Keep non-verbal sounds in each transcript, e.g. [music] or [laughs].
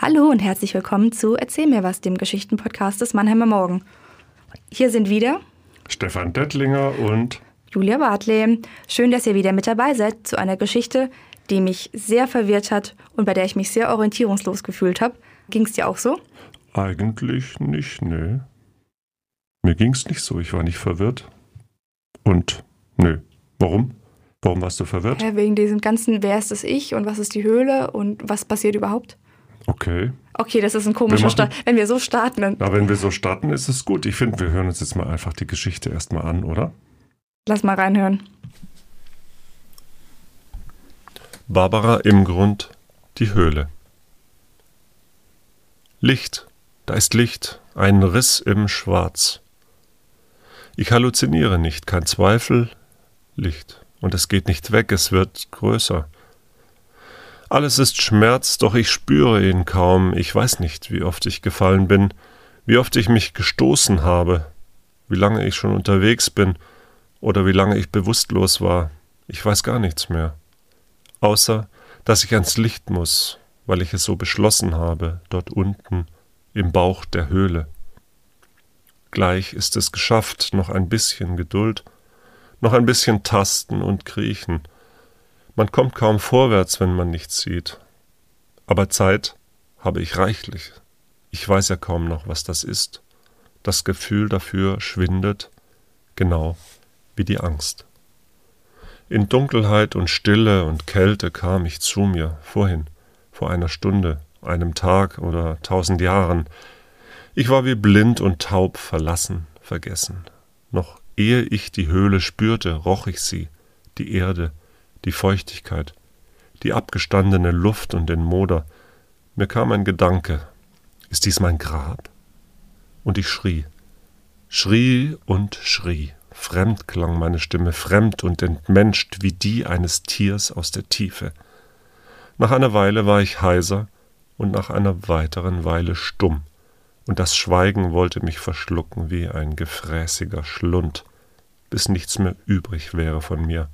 Hallo und herzlich willkommen zu Erzähl mir was, dem Geschichtenpodcast des Mannheimer Morgen. Hier sind wieder Stefan Dettlinger und Julia Bartley. Schön, dass ihr wieder mit dabei seid zu einer Geschichte, die mich sehr verwirrt hat und bei der ich mich sehr orientierungslos gefühlt habe. Ging es dir auch so? Eigentlich nicht, nee. Mir ging es nicht so, ich war nicht verwirrt. Und, nö. Warum? Warum warst du verwirrt? Ja, wegen diesem ganzen, wer ist das Ich und was ist die Höhle und was passiert überhaupt? Okay. Okay, das ist ein komischer Start. Wenn wir so starten, dann. Na, wenn wir so starten, ist es gut. Ich finde, wir hören uns jetzt mal einfach die Geschichte erstmal an, oder? Lass mal reinhören. Barbara im Grund, die Höhle. Licht, da ist Licht, ein Riss im Schwarz. Ich halluziniere nicht, kein Zweifel, Licht. Und es geht nicht weg, es wird größer. Alles ist Schmerz, doch ich spüre ihn kaum. Ich weiß nicht, wie oft ich gefallen bin, wie oft ich mich gestoßen habe, wie lange ich schon unterwegs bin oder wie lange ich bewusstlos war. Ich weiß gar nichts mehr. Außer, dass ich ans Licht muss, weil ich es so beschlossen habe, dort unten im Bauch der Höhle. Gleich ist es geschafft, noch ein bisschen Geduld, noch ein bisschen Tasten und Kriechen, man kommt kaum vorwärts, wenn man nichts sieht. Aber Zeit habe ich reichlich. Ich weiß ja kaum noch, was das ist. Das Gefühl dafür schwindet, genau wie die Angst. In Dunkelheit und Stille und Kälte kam ich zu mir, vorhin, vor einer Stunde, einem Tag oder tausend Jahren. Ich war wie blind und taub, verlassen, vergessen. Noch ehe ich die Höhle spürte, roch ich sie, die Erde, die Feuchtigkeit, die abgestandene Luft und den Moder. Mir kam ein Gedanke, ist dies mein Grab? Und ich schrie, schrie und schrie. Fremd klang meine Stimme, fremd und entmenscht wie die eines Tiers aus der Tiefe. Nach einer Weile war ich heiser und nach einer weiteren Weile stumm, und das Schweigen wollte mich verschlucken wie ein gefräßiger Schlund, bis nichts mehr übrig wäre von mir.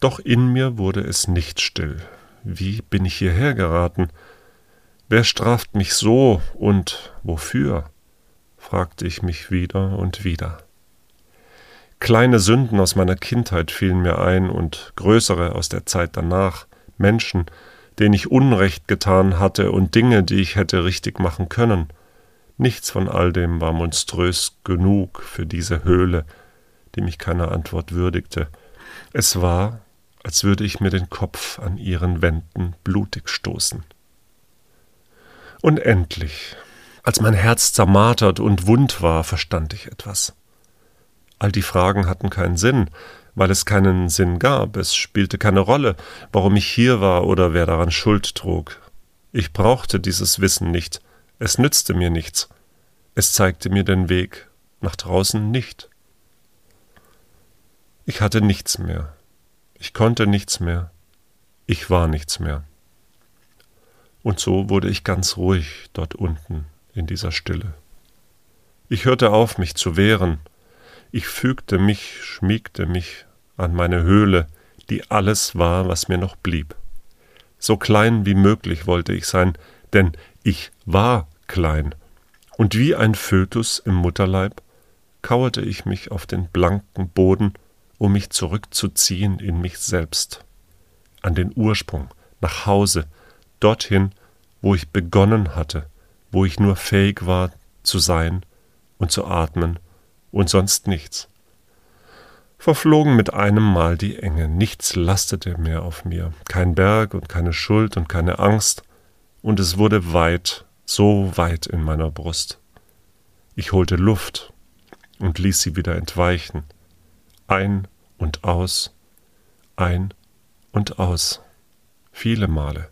Doch in mir wurde es nicht still. Wie bin ich hierher geraten? Wer straft mich so und wofür? fragte ich mich wieder und wieder. Kleine Sünden aus meiner Kindheit fielen mir ein und größere aus der Zeit danach, Menschen, denen ich Unrecht getan hatte und Dinge, die ich hätte richtig machen können. Nichts von all dem war monströs genug für diese Höhle, die mich keiner Antwort würdigte. Es war, als würde ich mir den Kopf an ihren Wänden blutig stoßen. Und endlich, als mein Herz zermartert und wund war, verstand ich etwas. All die Fragen hatten keinen Sinn, weil es keinen Sinn gab, es spielte keine Rolle, warum ich hier war oder wer daran Schuld trug. Ich brauchte dieses Wissen nicht, es nützte mir nichts, es zeigte mir den Weg nach draußen nicht. Ich hatte nichts mehr, ich konnte nichts mehr. Ich war nichts mehr. Und so wurde ich ganz ruhig dort unten in dieser Stille. Ich hörte auf, mich zu wehren. Ich fügte mich, schmiegte mich an meine Höhle, die alles war, was mir noch blieb. So klein wie möglich wollte ich sein, denn ich war klein. Und wie ein Fötus im Mutterleib kauerte ich mich auf den blanken Boden um mich zurückzuziehen in mich selbst, an den Ursprung, nach Hause, dorthin, wo ich begonnen hatte, wo ich nur fähig war zu sein und zu atmen und sonst nichts. Verflogen mit einem Mal die Enge, nichts lastete mehr auf mir, kein Berg und keine Schuld und keine Angst, und es wurde weit, so weit in meiner Brust. Ich holte Luft und ließ sie wieder entweichen, ein und aus, ein und aus, viele Male.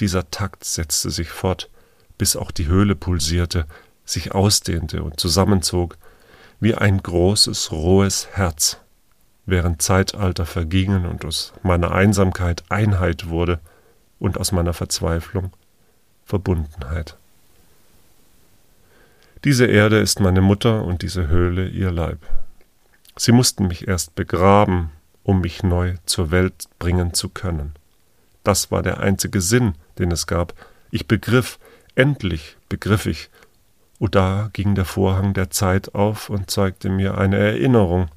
Dieser Takt setzte sich fort, bis auch die Höhle pulsierte, sich ausdehnte und zusammenzog, wie ein großes, rohes Herz, während Zeitalter vergingen und aus meiner Einsamkeit Einheit wurde und aus meiner Verzweiflung Verbundenheit. Diese Erde ist meine Mutter und diese Höhle ihr Leib. Sie mussten mich erst begraben, um mich neu zur Welt bringen zu können. Das war der einzige Sinn, den es gab. Ich begriff, endlich begriff ich. Und da ging der Vorhang der Zeit auf und zeigte mir eine Erinnerung,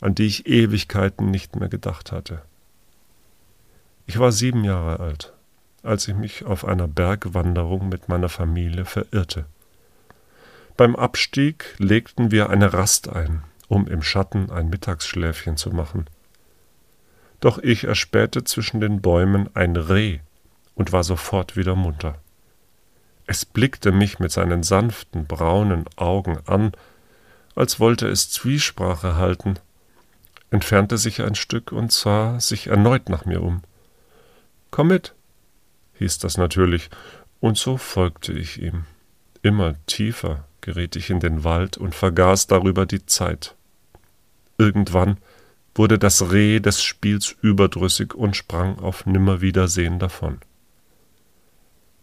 an die ich Ewigkeiten nicht mehr gedacht hatte. Ich war sieben Jahre alt, als ich mich auf einer Bergwanderung mit meiner Familie verirrte. Beim Abstieg legten wir eine Rast ein, um im Schatten ein Mittagsschläfchen zu machen. Doch ich erspähte zwischen den Bäumen ein Reh und war sofort wieder munter. Es blickte mich mit seinen sanften braunen Augen an, als wollte es Zwiesprache halten, entfernte sich ein Stück und sah sich erneut nach mir um. Komm mit, hieß das natürlich, und so folgte ich ihm. Immer tiefer geriet ich in den Wald und vergaß darüber die Zeit. Irgendwann wurde das Reh des Spiels überdrüssig und sprang auf Nimmerwiedersehen davon.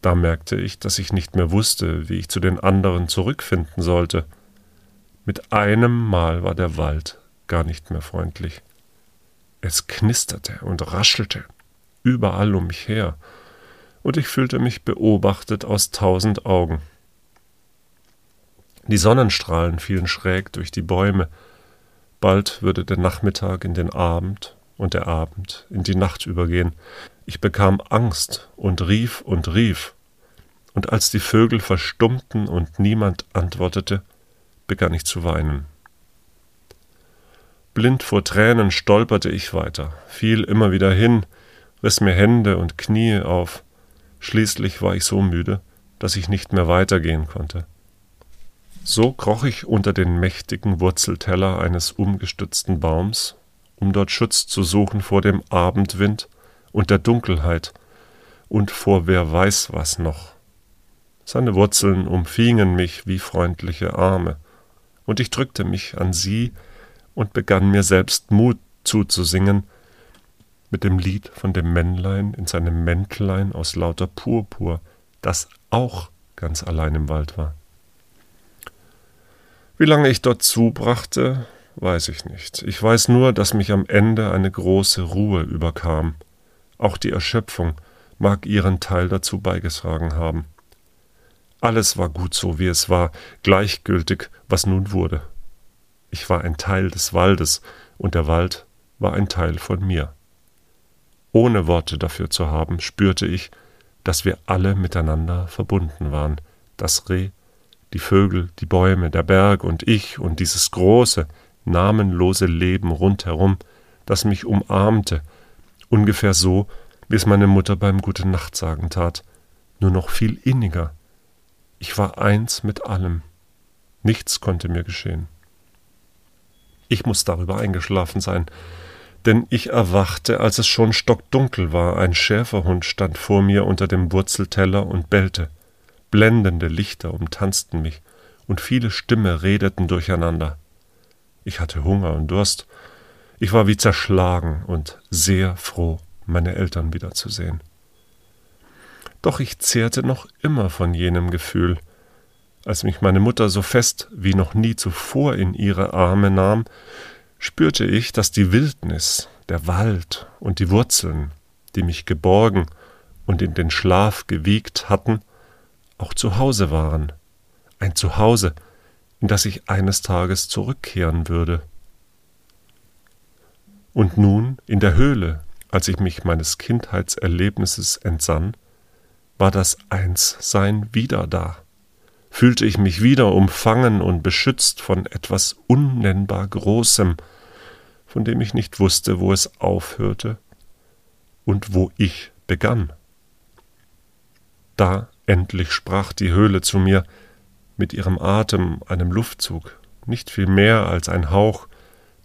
Da merkte ich, dass ich nicht mehr wusste, wie ich zu den anderen zurückfinden sollte. Mit einem Mal war der Wald gar nicht mehr freundlich. Es knisterte und raschelte überall um mich her, und ich fühlte mich beobachtet aus tausend Augen. Die Sonnenstrahlen fielen schräg durch die Bäume, bald würde der Nachmittag in den Abend und der Abend in die Nacht übergehen. Ich bekam Angst und rief und rief, und als die Vögel verstummten und niemand antwortete, begann ich zu weinen. Blind vor Tränen stolperte ich weiter, fiel immer wieder hin, riss mir Hände und Knie auf. Schließlich war ich so müde, dass ich nicht mehr weitergehen konnte. So kroch ich unter den mächtigen Wurzelteller eines umgestützten Baums, um dort Schutz zu suchen vor dem Abendwind und der Dunkelheit und vor wer weiß was noch. Seine Wurzeln umfingen mich wie freundliche Arme, und ich drückte mich an sie und begann mir selbst Mut zuzusingen, mit dem Lied von dem Männlein in seinem Mäntlein aus lauter Purpur, das auch ganz allein im Wald war. Wie lange ich dort zubrachte, weiß ich nicht. Ich weiß nur, dass mich am Ende eine große Ruhe überkam. Auch die Erschöpfung mag ihren Teil dazu beigetragen haben. Alles war gut so, wie es war, gleichgültig, was nun wurde. Ich war ein Teil des Waldes, und der Wald war ein Teil von mir. Ohne Worte dafür zu haben, spürte ich, dass wir alle miteinander verbunden waren, das Reh, die Vögel, die Bäume, der Berg und ich und dieses große, namenlose Leben rundherum, das mich umarmte, ungefähr so, wie es meine Mutter beim Gute Nacht sagen tat, nur noch viel inniger. Ich war eins mit allem. Nichts konnte mir geschehen. Ich muss darüber eingeschlafen sein, denn ich erwachte, als es schon stockdunkel war. Ein Schäferhund stand vor mir unter dem Wurzelteller und bellte. Blendende Lichter umtanzten mich, und viele Stimmen redeten durcheinander. Ich hatte Hunger und Durst. Ich war wie zerschlagen und sehr froh, meine Eltern wiederzusehen. Doch ich zehrte noch immer von jenem Gefühl. Als mich meine Mutter so fest wie noch nie zuvor in ihre Arme nahm, spürte ich, dass die Wildnis, der Wald und die Wurzeln, die mich geborgen und in den Schlaf gewiegt hatten, auch zu Hause waren, ein Zuhause, in das ich eines Tages zurückkehren würde. Und nun, in der Höhle, als ich mich meines Kindheitserlebnisses entsann, war das Einssein wieder da fühlte ich mich wieder umfangen und beschützt von etwas unnennbar Großem, von dem ich nicht wusste, wo es aufhörte und wo ich begann. Da endlich sprach die Höhle zu mir, mit ihrem Atem, einem Luftzug, nicht viel mehr als ein Hauch,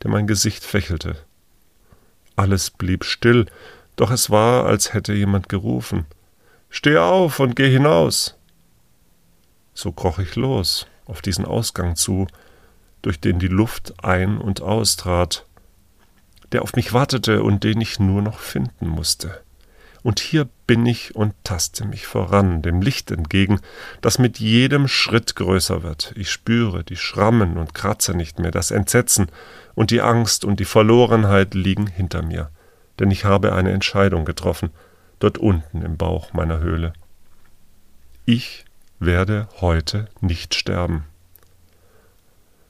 der mein Gesicht fächelte. Alles blieb still, doch es war, als hätte jemand gerufen Steh auf und geh hinaus. So kroch ich los, auf diesen Ausgang zu, durch den die Luft ein und austrat, der auf mich wartete und den ich nur noch finden musste. Und hier bin ich und taste mich voran, dem Licht entgegen, das mit jedem Schritt größer wird. Ich spüre die Schrammen und Kratze nicht mehr, das Entsetzen und die Angst und die Verlorenheit liegen hinter mir, denn ich habe eine Entscheidung getroffen. dort unten im Bauch meiner Höhle. Ich werde heute nicht sterben.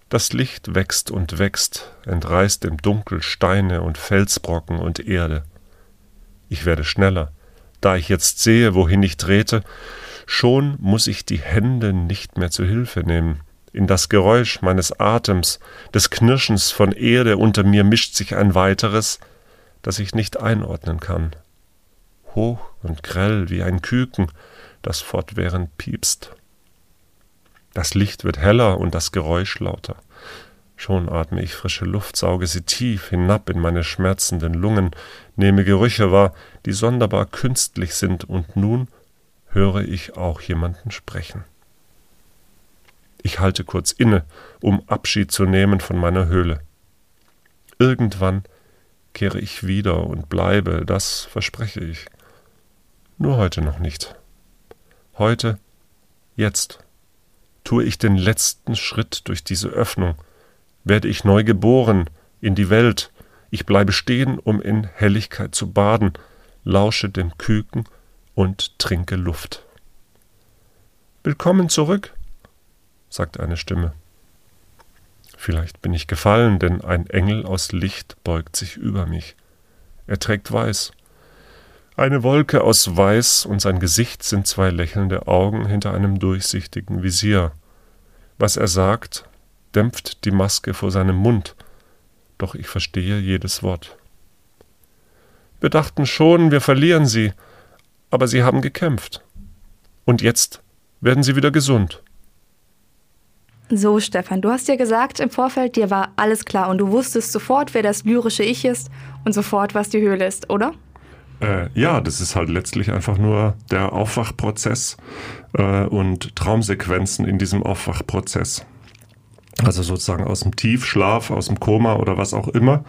Das Licht wächst und wächst, entreißt im Dunkel Steine und Felsbrocken und Erde. Ich werde schneller, da ich jetzt sehe, wohin ich trete, schon muss ich die Hände nicht mehr zu Hilfe nehmen. In das Geräusch meines Atems, des Knirschens von Erde unter mir mischt sich ein weiteres, das ich nicht einordnen kann. Hoch und grell wie ein Küken, das fortwährend piepst. Das Licht wird heller und das Geräusch lauter. Schon atme ich frische Luft, sauge sie tief hinab in meine schmerzenden Lungen, nehme Gerüche wahr, die sonderbar künstlich sind, und nun höre ich auch jemanden sprechen. Ich halte kurz inne, um Abschied zu nehmen von meiner Höhle. Irgendwann kehre ich wieder und bleibe, das verspreche ich. Nur heute noch nicht. Heute, jetzt, tue ich den letzten Schritt durch diese Öffnung, werde ich neu geboren in die Welt, ich bleibe stehen, um in Helligkeit zu baden, lausche dem Küken und trinke Luft. Willkommen zurück, sagt eine Stimme. Vielleicht bin ich gefallen, denn ein Engel aus Licht beugt sich über mich. Er trägt weiß. Eine Wolke aus Weiß und sein Gesicht sind zwei lächelnde Augen hinter einem durchsichtigen Visier. Was er sagt, dämpft die Maske vor seinem Mund, doch ich verstehe jedes Wort. Wir dachten schon, wir verlieren sie, aber sie haben gekämpft. Und jetzt werden sie wieder gesund. So, Stefan, du hast ja gesagt im Vorfeld, dir war alles klar und du wusstest sofort, wer das lyrische Ich ist und sofort, was die Höhle ist, oder? Äh, ja, das ist halt letztlich einfach nur der Aufwachprozess äh, und Traumsequenzen in diesem Aufwachprozess. Also sozusagen aus dem Tiefschlaf, aus dem Koma oder was auch immer.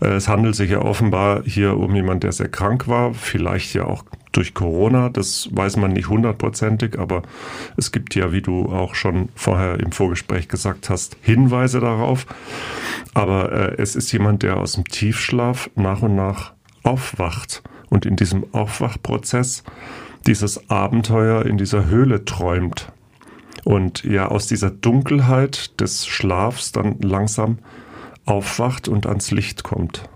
Äh, es handelt sich ja offenbar hier um jemand, der sehr krank war, vielleicht ja auch durch Corona, das weiß man nicht hundertprozentig, aber es gibt ja, wie du auch schon vorher im Vorgespräch gesagt hast, Hinweise darauf. Aber äh, es ist jemand, der aus dem Tiefschlaf nach und nach aufwacht und in diesem Aufwachprozess dieses Abenteuer in dieser Höhle träumt und ja aus dieser Dunkelheit des Schlafs dann langsam aufwacht und ans Licht kommt.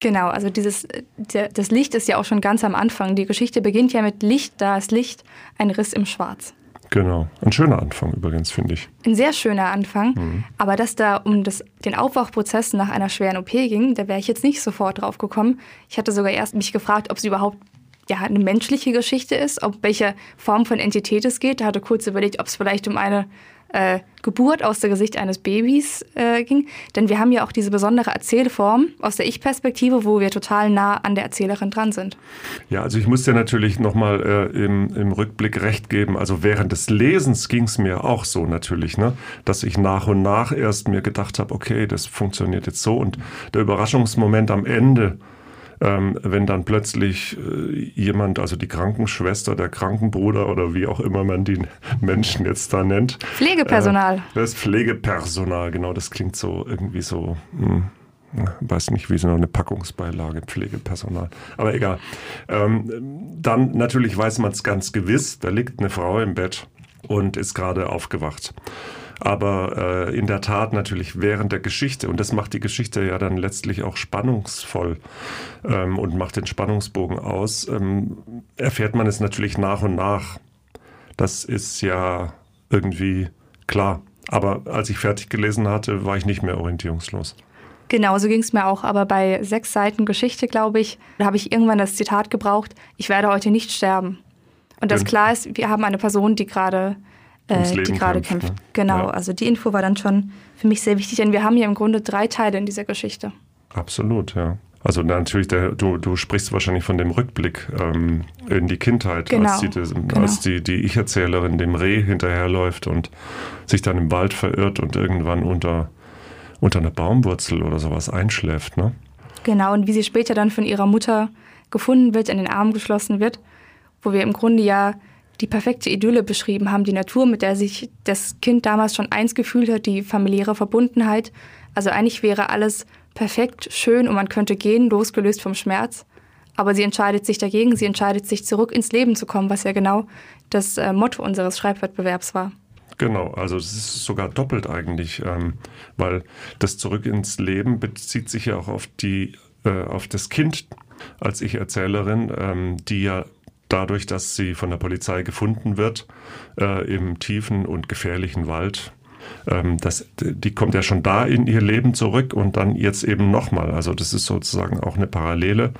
Genau, also dieses, das Licht ist ja auch schon ganz am Anfang. Die Geschichte beginnt ja mit Licht, da ist Licht, ein Riss im Schwarz. Genau, ein schöner Anfang übrigens, finde ich. Ein sehr schöner Anfang, mhm. aber dass da um das, den Aufwachprozess nach einer schweren OP ging, da wäre ich jetzt nicht sofort drauf gekommen. Ich hatte sogar erst mich gefragt, ob es überhaupt ja, eine menschliche Geschichte ist, ob welche Form von Entität es geht. Da hatte kurz überlegt, ob es vielleicht um eine äh, Geburt aus der Gesicht eines Babys äh, ging. Denn wir haben ja auch diese besondere Erzählform aus der Ich-Perspektive, wo wir total nah an der Erzählerin dran sind. Ja, also ich muss dir natürlich nochmal äh, im, im Rückblick recht geben. Also während des Lesens ging es mir auch so natürlich, ne? dass ich nach und nach erst mir gedacht habe, okay, das funktioniert jetzt so. Und der Überraschungsmoment am Ende, ähm, wenn dann plötzlich äh, jemand, also die Krankenschwester, der Krankenbruder oder wie auch immer man die [laughs] Menschen jetzt da nennt. Pflegepersonal. Äh, das Pflegepersonal, genau, das klingt so irgendwie so. Mh, hm, weiß nicht, wie so eine Packungsbeilage, Pflegepersonal. Aber egal. Ähm, dann natürlich weiß man es ganz gewiss, da liegt eine Frau im Bett und ist gerade aufgewacht aber äh, in der Tat natürlich während der Geschichte. Und das macht die Geschichte ja dann letztlich auch spannungsvoll ähm, und macht den Spannungsbogen aus. Ähm, erfährt man es natürlich nach und nach. Das ist ja irgendwie klar. Aber als ich fertig gelesen hatte, war ich nicht mehr orientierungslos. Genau, so ging es mir auch. Aber bei sechs Seiten Geschichte, glaube ich, da habe ich irgendwann das Zitat gebraucht, ich werde heute nicht sterben. Und das klar ist, wir haben eine Person, die gerade äh, die gerade kämpft. Ne? Genau, ja. also die Info war dann schon für mich sehr wichtig, denn wir haben ja im Grunde drei Teile in dieser Geschichte. Absolut, ja. Also natürlich, der, du, du sprichst wahrscheinlich von dem Rückblick ähm, in die Kindheit, genau, als, die, genau. als die, die Ich-Erzählerin dem Reh hinterherläuft und sich dann im Wald verirrt und irgendwann unter, unter einer Baumwurzel oder sowas einschläft. Ne? Genau, und wie sie später dann von ihrer Mutter gefunden wird, in den Arm geschlossen wird, wo wir im Grunde ja die perfekte Idylle beschrieben haben, die Natur, mit der sich das Kind damals schon eins gefühlt hat, die familiäre Verbundenheit. Also eigentlich wäre alles perfekt, schön und man könnte gehen, losgelöst vom Schmerz. Aber sie entscheidet sich dagegen, sie entscheidet sich zurück ins Leben zu kommen, was ja genau das äh, Motto unseres Schreibwettbewerbs war. Genau, also es ist sogar doppelt eigentlich, ähm, weil das Zurück ins Leben bezieht sich ja auch auf die, äh, auf das Kind als Ich-Erzählerin, ähm, die ja dadurch, dass sie von der Polizei gefunden wird, äh, im tiefen und gefährlichen Wald, ähm, das, die kommt ja schon da in ihr Leben zurück und dann jetzt eben nochmal. Also das ist sozusagen auch eine Parallele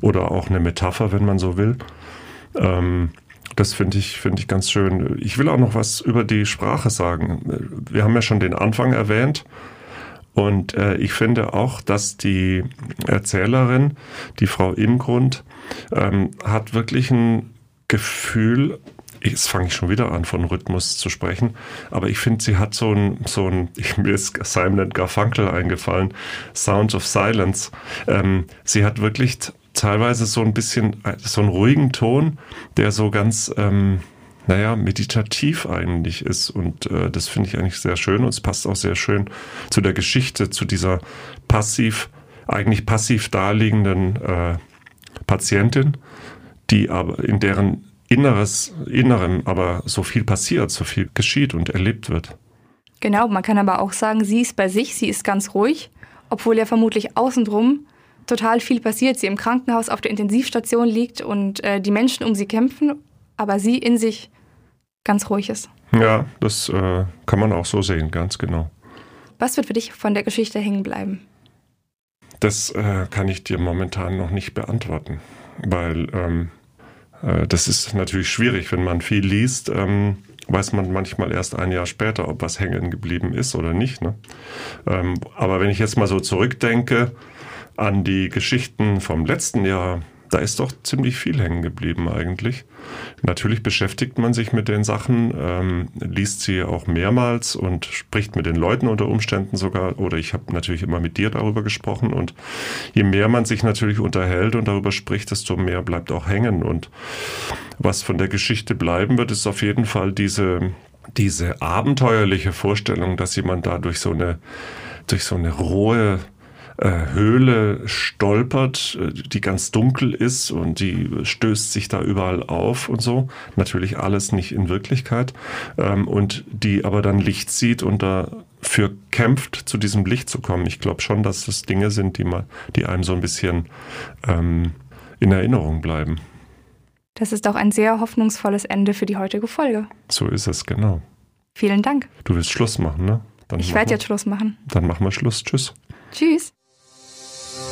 oder auch eine Metapher, wenn man so will. Ähm, das finde ich, finde ich ganz schön. Ich will auch noch was über die Sprache sagen. Wir haben ja schon den Anfang erwähnt. Und äh, ich finde auch, dass die Erzählerin, die Frau Imgrund, ähm, hat wirklich ein Gefühl, jetzt fange ich schon wieder an, von Rhythmus zu sprechen, aber ich finde, sie hat so ein, so ein, [laughs] ich, mir ist Simon Garfunkel eingefallen, Sounds of Silence. Ähm, sie hat wirklich teilweise so ein bisschen, so einen ruhigen Ton, der so ganz, ähm, naja, meditativ eigentlich ist. Und äh, das finde ich eigentlich sehr schön und es passt auch sehr schön zu der Geschichte, zu dieser passiv, eigentlich passiv daliegenden äh, Patientin, die aber in deren Inneres, Innerem aber so viel passiert, so viel geschieht und erlebt wird. Genau, man kann aber auch sagen, sie ist bei sich, sie ist ganz ruhig, obwohl ja vermutlich außenrum total viel passiert. Sie im Krankenhaus auf der Intensivstation liegt und äh, die Menschen um sie kämpfen, aber sie in sich ganz ruhig ist. Ja, das äh, kann man auch so sehen, ganz genau. Was wird für dich von der Geschichte hängen bleiben? Das äh, kann ich dir momentan noch nicht beantworten, weil ähm, äh, das ist natürlich schwierig, wenn man viel liest. Ähm, weiß man manchmal erst ein Jahr später, ob was hängen geblieben ist oder nicht. Ne? Ähm, aber wenn ich jetzt mal so zurückdenke, an die Geschichten vom letzten Jahr, da ist doch ziemlich viel hängen geblieben eigentlich. Natürlich beschäftigt man sich mit den Sachen, ähm, liest sie auch mehrmals und spricht mit den Leuten unter Umständen sogar. Oder ich habe natürlich immer mit dir darüber gesprochen. Und je mehr man sich natürlich unterhält und darüber spricht, desto mehr bleibt auch hängen. Und was von der Geschichte bleiben wird, ist auf jeden Fall diese, diese abenteuerliche Vorstellung, dass jemand da durch so eine, durch so eine rohe Höhle stolpert, äh, die ganz dunkel ist und die stößt sich da überall auf und so. Natürlich alles nicht in Wirklichkeit. Ähm, und die aber dann Licht sieht und dafür kämpft, zu diesem Licht zu kommen. Ich glaube schon, dass das Dinge sind, die, mal, die einem so ein bisschen ähm, in Erinnerung bleiben. Das ist auch ein sehr hoffnungsvolles Ende für die heutige Folge. So ist es, genau. Vielen Dank. Du willst Schluss machen, ne? Dann ich werde jetzt Schluss machen. Dann machen wir Schluss. Tschüss. Tschüss.